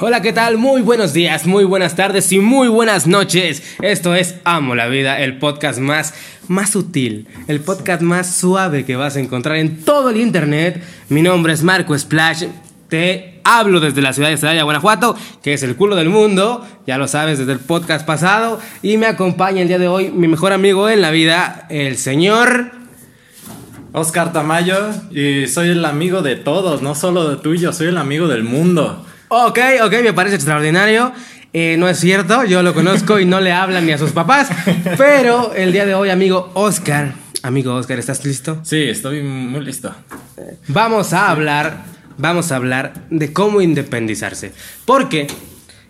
Hola, ¿qué tal? Muy buenos días, muy buenas tardes y muy buenas noches. Esto es Amo la Vida, el podcast más, más sutil, el podcast más suave que vas a encontrar en todo el internet. Mi nombre es Marco Splash. Te hablo desde la ciudad de Celaya, Guanajuato, que es el culo del mundo, ya lo sabes desde el podcast pasado, y me acompaña el día de hoy mi mejor amigo en la vida, el señor Oscar Tamayo, y soy el amigo de todos, no solo de tuyo, soy el amigo del mundo. Ok, ok, me parece extraordinario. Eh, no es cierto, yo lo conozco y no le hablan ni a sus papás. Pero el día de hoy, amigo Oscar, amigo Oscar, ¿estás listo? Sí, estoy muy listo. Vamos a hablar, vamos a hablar de cómo independizarse. Porque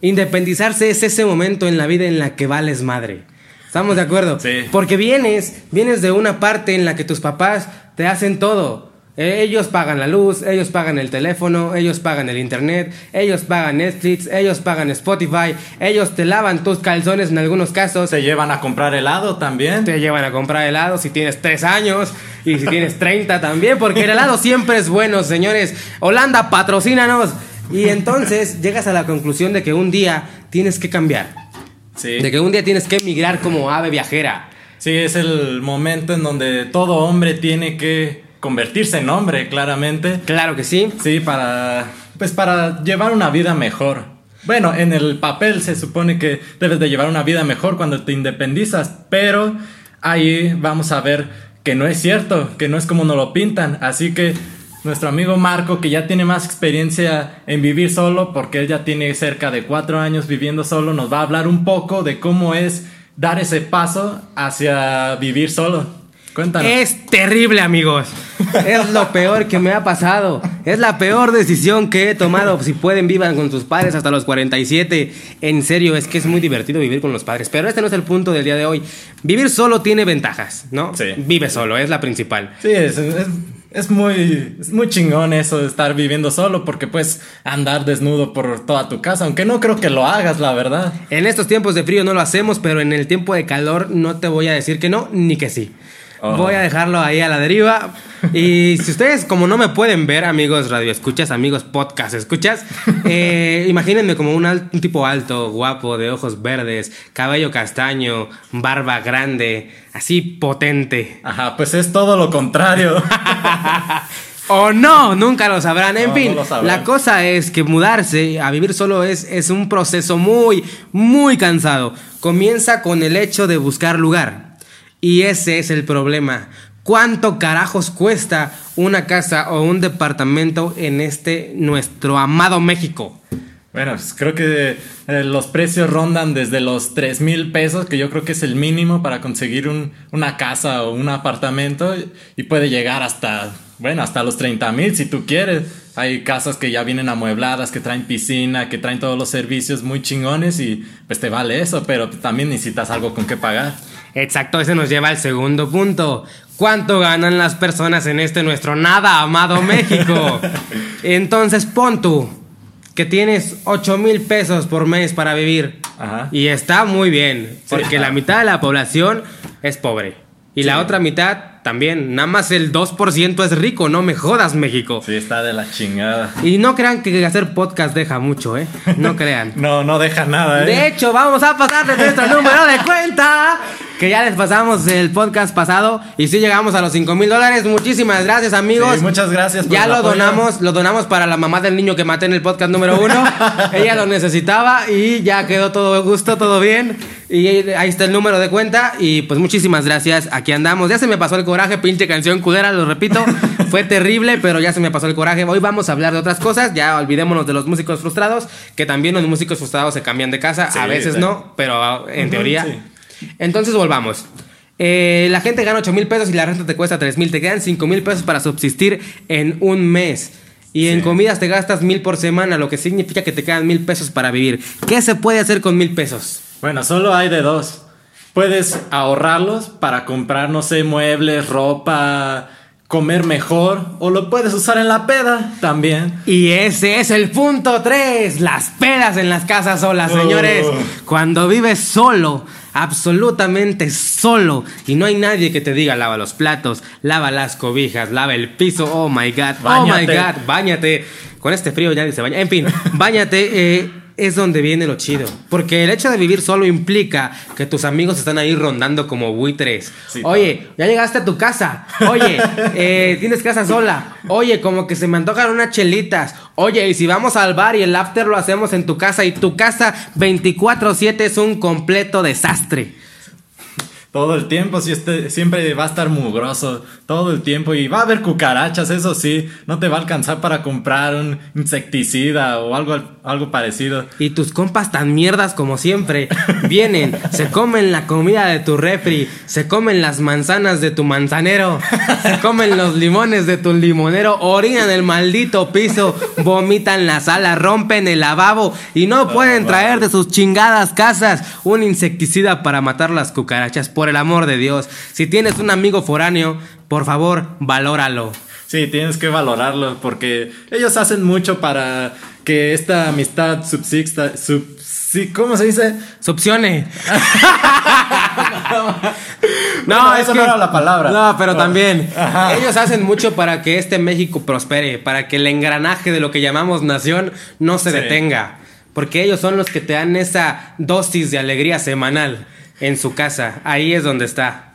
independizarse es ese momento en la vida en la que vales madre. ¿Estamos de acuerdo? Sí. Porque vienes, vienes de una parte en la que tus papás te hacen todo. Ellos pagan la luz, ellos pagan el teléfono, ellos pagan el internet, ellos pagan Netflix, ellos pagan Spotify, ellos te lavan tus calzones en algunos casos, Se llevan a comprar helado también. te llevan a comprar helado si tienes 3 años y si tienes 30 también, porque el helado siempre es bueno, señores. Holanda, patrocínanos. Y entonces llegas a la conclusión de que un día tienes que cambiar, Sí. de que un día tienes que emigrar como ave viajera. Sí, es el momento en donde todo hombre tiene que convertirse en hombre, claramente. Claro que sí. Sí, para pues para llevar una vida mejor. Bueno, en el papel se supone que debes de llevar una vida mejor cuando te independizas, pero ahí vamos a ver que no es cierto, que no es como nos lo pintan. Así que nuestro amigo Marco, que ya tiene más experiencia en vivir solo, porque él ya tiene cerca de cuatro años viviendo solo, nos va a hablar un poco de cómo es dar ese paso hacia vivir solo. Cuéntanos. Es terrible, amigos. Es lo peor que me ha pasado. Es la peor decisión que he tomado. Si pueden, vivan con sus padres hasta los 47. En serio, es que es muy divertido vivir con los padres. Pero este no es el punto del día de hoy. Vivir solo tiene ventajas, ¿no? Sí. Vive solo, es la principal. Sí, es, es- es muy, es muy chingón eso de estar viviendo solo porque puedes andar desnudo por toda tu casa, aunque no creo que lo hagas, la verdad. En estos tiempos de frío no lo hacemos, pero en el tiempo de calor no te voy a decir que no, ni que sí. Oh. Voy a dejarlo ahí a la deriva. Y si ustedes, como no me pueden ver, amigos radio escuchas, amigos podcast escuchas, eh, imagínense como un, tipo alto, guapo, de ojos verdes, cabello castaño, barba grande, así potente. Ajá, pues es todo lo contrario. O no, nunca lo sabrán. En No, fin, no lo sabrán. la cosa es que mudarse a vivir solo es, es un proceso muy, muy cansado. Comienza con el hecho de buscar lugar. Y ese es el problema. ¿Cuánto carajos cuesta una casa o un departamento en este nuestro amado México? bueno, pues creo que eh, los precios rondan desde los 3 mil pesos, que yo creo que es el mínimo para conseguir un- una casa o un apartamento, y puede llegar hasta, bueno, hasta los 30 mil si tú quieres. Hay casas que ya vienen amuebladas, que traen piscina, que traen todos los servicios muy chingones y pues te vale eso, pero también necesitas algo con qué pagar. Exacto, ese nos lleva al segundo punto. ¿Cuánto ganan las personas en este nuestro nada amado México? Entonces pon tú que tienes 8 mil pesos por mes para vivir. Ajá. Y está muy bien, porque Sí. la mitad de la población es pobre. Y la otra mitad también. Nada más el 2% es rico, no me jodas México. Sí, está de la chingada. Y no crean que hacer podcast deja mucho, ¿eh? No crean. No, no deja nada, ¿eh? De hecho, vamos a pasarles nuestro número de cuenta. Que ya les pasamos el podcast pasado. Y si llegamos a los 5 mil dólares. Muchísimas gracias, amigos. Sí, muchas gracias por Ya lo apoyo. donamos, lo donamos para la mamá del niño que maté en el podcast número uno. Ella lo necesitaba y ya quedó todo a gusto, todo bien. Y ahí está el número de cuenta. Y pues muchísimas gracias. Aquí andamos. Ya se me pasó el coraje, pinche canción culera, lo repito. Fue terrible, pero ya se me pasó el coraje. Hoy vamos a hablar de otras cosas. Ya olvidémonos de los músicos frustrados. Que también los músicos frustrados se cambian de casa. Sí, a veces sí. no, pero en teoría. sí. Entonces volvamos. Eh, la gente gana 8 mil pesos y la renta te cuesta 3 mil. Te quedan 5 mil pesos para subsistir en un mes. Y en comidas te gastas mil por semana, lo que significa que te quedan mil pesos para vivir. ¿Qué se puede hacer con mil pesos? Bueno, solo hay de dos. Puedes ahorrarlos para comprar, no sé, muebles, ropa, comer mejor, o lo puedes usar en la peda también. Y ese es el punto 3, las pedas en las casas solas, señores. Oh. Cuando vives solo, absolutamente solo, y no hay nadie que te diga lava los platos, lava las cobijas, lava el piso, oh my god, oh my god, bañate. Con este frío ya ni se baña. En fin, bañate. eh, es donde viene lo chido. Porque el hecho de vivir solo implica que tus amigos están ahí rondando como buitres. Sí, Oye, ya llegaste a tu casa. Oye, eh, tienes casa sola. Oye, como que se me antojan unas chelitas. Oye, y si vamos al bar y el after lo hacemos en tu casa y tu casa 24/7 es un completo desastre. Todo el tiempo si este, siempre va a estar mugroso, todo el tiempo y va a haber cucarachas, eso sí, no te va a alcanzar para comprar un insecticida o algo, algo parecido. Y tus compas tan mierdas como siempre vienen, se comen la comida de tu refri, se comen las manzanas de tu manzanero, se comen los limones de tu limonero, orinan el maldito piso, vomitan la sala, rompen el lavabo y no pueden traer de sus chingadas casas un insecticida para matar las cucarachas. Por el amor de Dios, si tienes un amigo foráneo, por favor, valóralo. Sí, tienes que valorarlo porque ellos hacen mucho para que esta amistad subsista, sub, sí, ¿cómo se dice? Succione. Bueno, eso no era la palabra. No, pero también. Ajá. Ellos hacen mucho para que este México prospere, para que el engranaje de lo que llamamos nación no se Sí. detenga. Porque ellos son los que te dan esa dosis de alegría semanal en su casa. Ahí es donde está.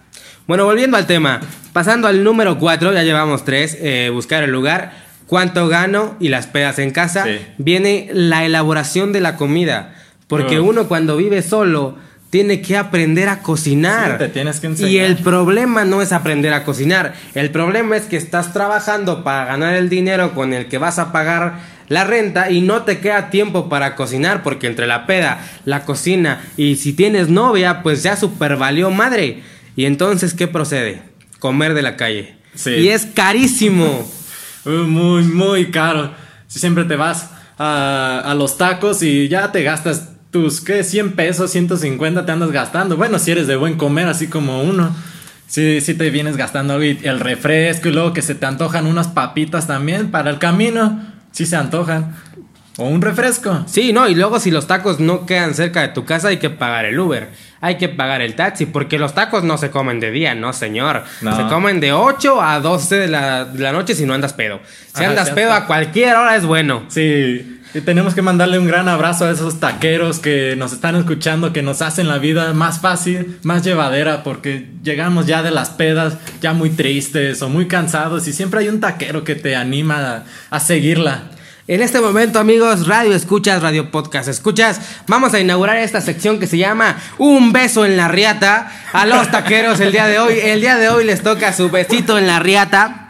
Bueno, volviendo al tema. Pasando al número 4, ya llevamos tres. eh, buscar el lugar. ¿Cuánto gano? Y las pedas en casa. Sí. Viene la elaboración de la comida. Porque Uf. uno cuando vive solo tiene que aprender a cocinar. Sí, te tienes que Y el problema no es aprender a cocinar. El problema es que estás trabajando para ganar el dinero con el que vas a pagar la renta y no te queda tiempo para cocinar porque entre la peda, la cocina y si tienes novia, pues ya super valió madre. Y entonces, ¿qué procede? Comer de la calle. Sí. Y es carísimo. Uh, muy, muy caro. Si siempre te vas a, a los tacos y ya te gastas tus, ¿qué? 100 pesos, 150 te andas gastando. Bueno, si eres de buen comer, así como uno. Si, si te vienes gastando algo y el refresco y luego que se te antojan unas papitas también para el camino. Si se antojan. O un refresco. Sí, no, y luego si los tacos no quedan cerca de tu casa hay que pagar el Uber, hay que pagar el taxi, porque los tacos no se comen de día, no señor. No. Se comen de 8 a 12 de la, de la noche si no andas pedo. Si Ajá, andas pedo a cualquier hora es bueno. Sí, y tenemos que mandarle un gran abrazo a esos taqueros que nos están escuchando, que nos hacen la vida más fácil, más llevadera, porque llegamos ya de las pedas, ya muy tristes o muy cansados, y siempre hay un taquero que te anima a, a seguirla. En este momento, amigos, radio escuchas, radio podcast escuchas, vamos a inaugurar esta sección que se llama Un beso en la riata a los taqueros el día de hoy. El día de hoy les toca su besito en la riata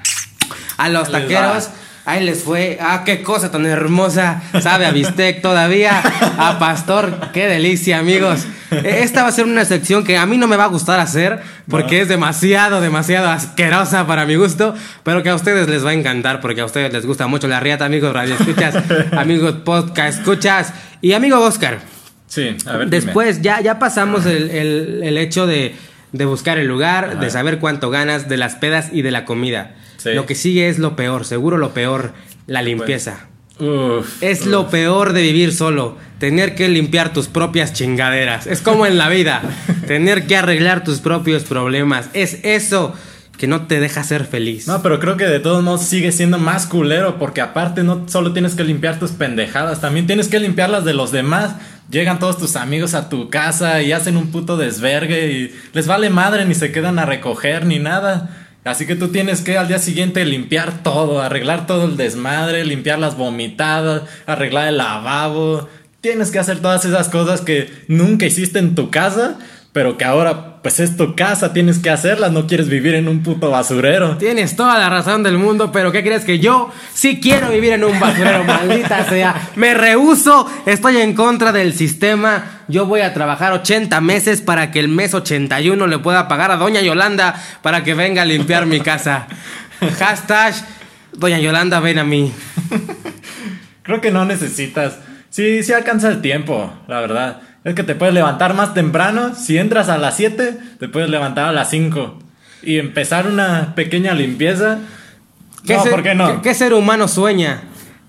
a los taqueros. Ahí les fue. Ah, qué cosa tan hermosa. Sabe a bistec todavía. A pastor. Qué delicia, amigos. E- Esta va a ser una sección que a mí no me va a gustar hacer porque es demasiado, demasiado asquerosa para mi gusto, pero que a ustedes les va a encantar porque a ustedes les gusta mucho la riata, amigos radio escuchas, amigos podcast escuchas y amigo Oscar. Sí, a ver. dime. Después ya, ya pasamos el, el- el hecho de, de buscar el lugar, Ajá. de saber cuánto ganas, de las pedas y de la comida. Sí. Lo que sigue es lo peor, seguro lo peor, la limpieza. Uf, Es uf. lo peor de vivir solo, tener que limpiar tus propias chingaderas. Es como en la vida, tener que arreglar tus propios problemas. Es eso que no te deja ser feliz. No, pero creo que de todos modos sigue siendo más culero porque aparte no solo tienes que limpiar tus pendejadas, también tienes que limpiar las de los demás. Llegan todos tus amigos a tu casa y hacen un puto desvergue y les vale madre ni se quedan a recoger ni nada. Así que tú tienes que al día siguiente limpiar todo, arreglar todo el desmadre, limpiar las vomitadas, arreglar el lavabo. Tienes que hacer todas esas cosas que nunca hiciste en tu casa, pero que ahora pues es tu casa, tienes que hacerlas, no quieres vivir en un puto basurero. Tienes toda la razón del mundo, pero ¿qué crees que yo sí quiero vivir en un basurero, maldita sea? Me rehuso, estoy en contra del sistema. Yo voy a trabajar 80 meses para que el mes 81 le pueda pagar a Doña Yolanda para que venga a limpiar mi casa. Hashtag Doña Yolanda, ven a mí. Creo que no necesitas. Sí, sí alcanza el tiempo, la verdad. Es que te puedes levantar más temprano. Si entras a las 7, te puedes levantar a las 5. Y empezar una pequeña limpieza. no, ser- ¿por qué no? ¿qué, qué ser humano sueña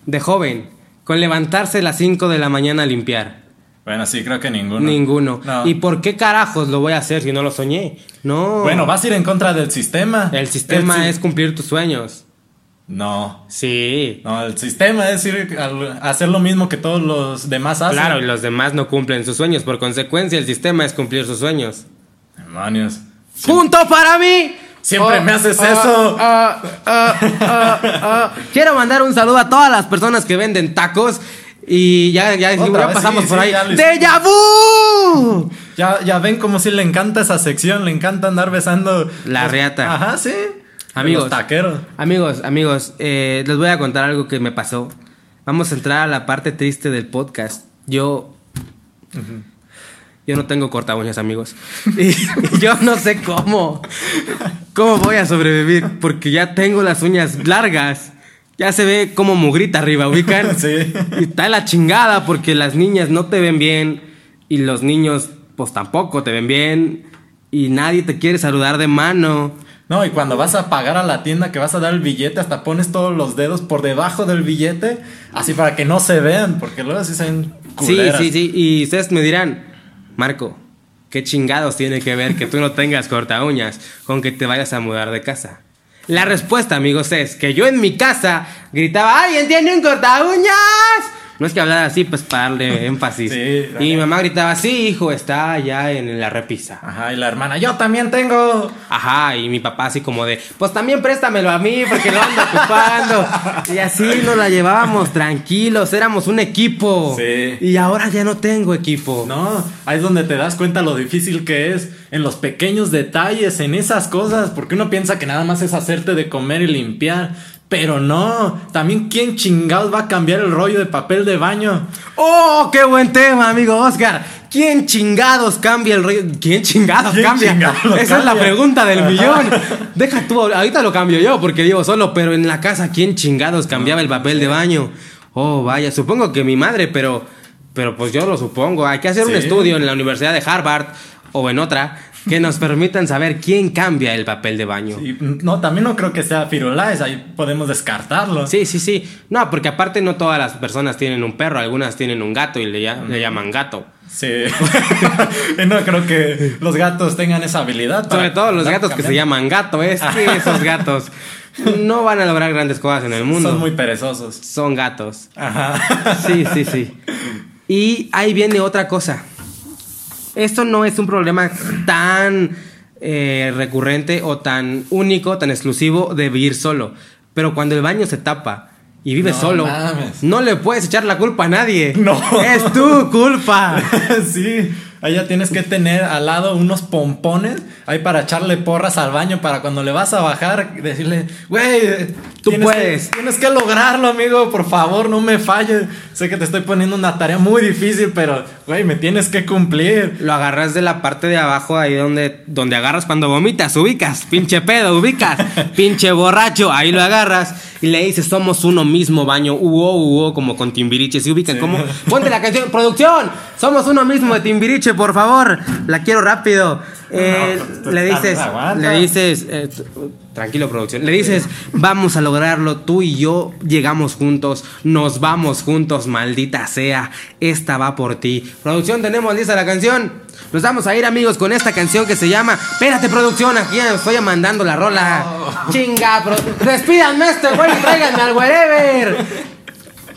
de joven con levantarse a las 5 de la mañana a limpiar? Bueno, sí, creo que ninguno. Ninguno. No. ¿Y por qué carajos lo voy a hacer si no lo soñé? No. Bueno, vas a ir en contra del sistema. El sistema El si- es cumplir tus sueños. No. Sí. No, el sistema es ir hacer lo mismo que todos los demás hacen. Claro, y los demás no cumplen sus sueños. Por consecuencia, el sistema es cumplir sus sueños. Demonios. ¡Punto para mí! Siempre me haces eso. ah, ah, ah, ah. Quiero mandar un saludo a todas las personas que venden tacos. Y ya, ya, Otra ya vez, pasamos sí, por sí, ahí. ¡Deja vu! Ya, ya ven como si le encanta esa sección, le encanta andar besando. La los- riata. Ajá, sí. Amigos. Los taqueros. Amigos, amigos, eh, les voy a contar algo que me pasó. Vamos a entrar a la parte triste del podcast. Yo. Yo no tengo corta uñas, amigos. Y, y yo no sé cómo. ¿Cómo voy a sobrevivir? Porque ya tengo las uñas largas. Ya se ve como mugrita arriba, ubican. Sí. Y está la chingada porque las niñas no te ven bien. Y los niños, pues tampoco te ven bien. Y nadie te quiere saludar de mano. No, y cuando vas a pagar a la tienda que vas a dar el billete, hasta pones todos los dedos por debajo del billete, así para que no se vean, porque luego sí se ven Sí, culeras. sí, sí. Y ustedes me dirán, Marco, ¿qué chingados tiene que ver que tú no tengas corta uñas con que te vayas a mudar de casa? La respuesta, amigos, es que yo en mi casa gritaba, ¡Alguien tiene un corta uñas! No es que hablara así, pues para darle énfasis. Sí, y mi mamá gritaba, sí, hijo, está allá en la repisa. Ajá, y la hermana, yo también tengo. Ajá, y mi papá así como de, pues también préstamelo a mí porque lo ando ocupando. y así nos la llevábamos tranquilos, éramos un equipo. Sí. Y ahora ya no tengo equipo. No, ahí es donde te das cuenta lo difícil que es en los pequeños detalles, en esas cosas, porque uno piensa que nada más es hacerte de comer y limpiar. Pero no, también quién chingados va a cambiar el rollo de papel de baño. ¡Oh, qué buen tema, amigo Oscar! ¿Quién chingados cambia el rollo? ¿Quién chingados ¿Quién cambia? Esa es la pregunta del Ajá. millón. Deja tú, ahorita lo cambio yo porque vivo solo, pero en la casa, ¿quién chingados cambiaba el papel de baño? Oh, vaya, supongo que mi madre, pero, pero pues yo lo supongo. Hay que hacer un estudio en la Universidad de Harvard o en otra que nos permitan saber quién cambia el papel de baño. No, también no creo que sea Firulais, ahí podemos descartarlo. Sí, sí, sí. No, porque aparte no todas las personas tienen un perro, algunas tienen un gato y le, ya- le llaman gato. Sí. No creo que los gatos tengan esa habilidad. Sobre todo los gatos que se llaman gato, es que esos gatos no van a lograr grandes cosas en el mundo. Son muy perezosos. Son gatos. Ajá. Sí, sí, sí. Y ahí viene otra cosa. Esto no es un problema tan eh, recurrente o tan único, tan exclusivo de vivir solo. Pero cuando el baño se tapa y vives No solo, mames. no le puedes echar la culpa a nadie. No. Es tu culpa. sí, allá tienes que tener al lado unos pompones ahí para echarle porras al baño para cuando le vas a bajar decirle, güey, Tú tienes puedes". Que, tienes que lograrlo, amigo, por favor, no me falles. Sé que te estoy poniendo una tarea muy difícil, pero, güey, me tienes que cumplir. Lo agarras de la parte de abajo, ahí donde, donde agarras cuando vomitas, ubicas, pinche pedo, ubicas, pinche borracho, ahí lo agarras y le dices, somos uno mismo, baño, uo, uo, como con Timbiriche, ¿se ubican? como Ponte la canción, producción, somos uno mismo de Timbiriche, por favor, la quiero rápido. Eh, le dices, le dices, eh, t- tranquilo producción, le dices, vamos a lograrlo, tú y yo llegamos juntos, nos vamos juntos, maldita sea, esta va por ti. Producción, tenemos lista la canción. Nos vamos a ir amigos con esta canción que se llama, espérate producción, aquí ya estoy mandando la rola. Chinga, pro- despídanme este güey y tráiganme al wherever.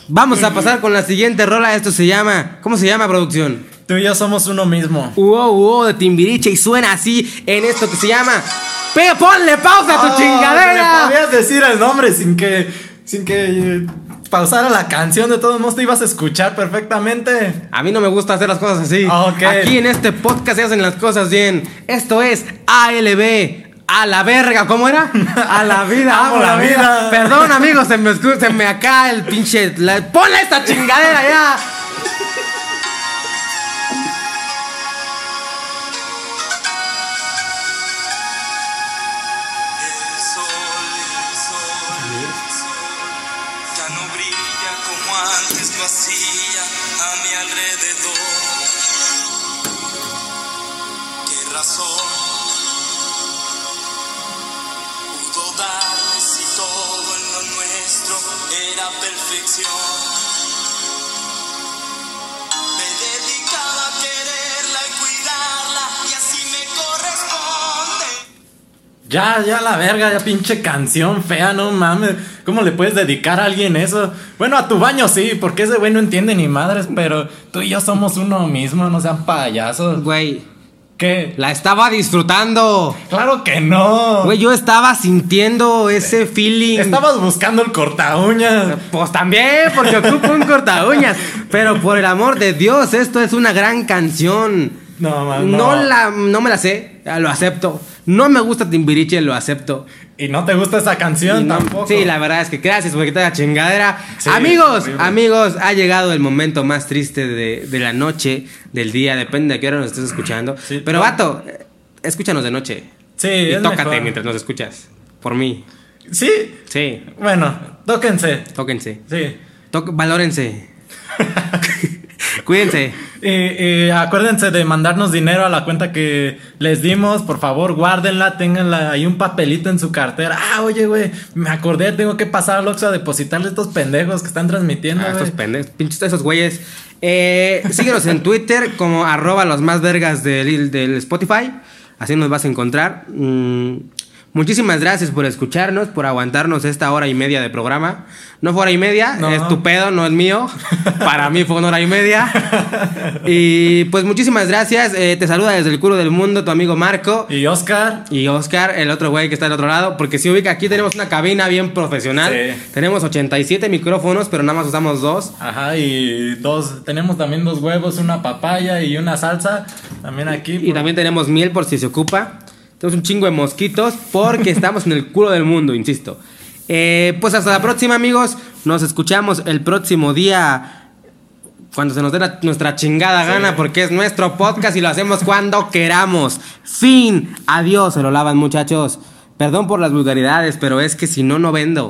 Vamos a pasar con la siguiente rola, esto se llama, ¿cómo se llama producción? Tú y yo somos uno mismo. Uo, uo de Timbiriche y suena así en esto que se llama. ¡Pe, ponle pausa a tu Oh, chingadera! Le podías decir el nombre sin que, sin que eh, pausara la canción. De todos modos, te ibas a escuchar perfectamente. A mí no me gusta hacer las cosas así. Ok. Aquí en este podcast se hacen las cosas bien. Esto es ALB. A la verga, ¿cómo era? A la vida, Amo la vida. Perdón, amigos, se me, se me acá el pinche. la- ¡Ponle esta chingadera ya! Antes Ya, ya la verga, ya pinche canción fea, no mames. ¿Cómo le puedes dedicar a alguien eso? Bueno, a tu baño sí, porque ese güey no entiende ni madres, pero tú y yo somos uno mismo, no sean payasos. Güey, ¿Qué? la estaba disfrutando. Claro que no. Güey, yo estaba sintiendo ese feeling. Estabas buscando el corta uñas. Pues también, porque ocupo un corta uñas. Pero por el amor de Dios, esto es una gran canción. No, man, No, no. la, no me la sé, lo acepto. No me gusta Timbiriche, lo acepto. Y no te gusta esa canción no- tampoco. Sí, la verdad es que gracias por quitar la chingadera. Sí, amigos, amigos, ha llegado el momento más triste de, de la noche, del día, depende de qué hora nos estés escuchando. Sí, Pero vato, escúchanos de noche. Sí, y es tócate mejor. mientras nos escuchas. Por mí. Sí. Sí, Bueno, tóquense. tóquense. Sí. Toc- valórense. Cuídense. Y, y acuérdense de mandarnos dinero a la cuenta que les dimos. Por favor, guárdenla, ténganla ahí un papelito en su cartera. Ah, oye, güey, me acordé, tengo que pasar al Oxxo a depositarle a estos pendejos que están transmitiendo, Ah, estos pendejos, pinches esos güeyes. Eh, síguenos en Twitter como arroba los más vergas del, del Spotify. Así nos vas a encontrar. Mm, muchísimas gracias por escucharnos, por aguantarnos esta hora y media de programa. No fue hora y media, No. es tu pedo, no es mío. Para mí fue una hora y media. Y pues muchísimas gracias. Eh, te saluda desde el culo del mundo tu amigo Marco. Y Oscar. Y Oscar, el otro güey que está del otro lado, porque si ubica aquí tenemos una cabina bien profesional. Sí. Tenemos 87 micrófonos, pero nada más usamos dos. Ajá, y dos, tenemos también dos huevos, una papaya y una salsa. También aquí. Y también tenemos miel por si se ocupa. Tenemos un chingo de mosquitos porque estamos en el culo del mundo, insisto. Eh, pues hasta la próxima, amigos. Nos escuchamos el próximo día. Cuando se nos dé la- nuestra chingada gana, porque es nuestro podcast y lo hacemos cuando queramos. Fin. Adiós. Se lo lavan, muchachos. Perdón por las vulgaridades, pero es que si no, no vendo.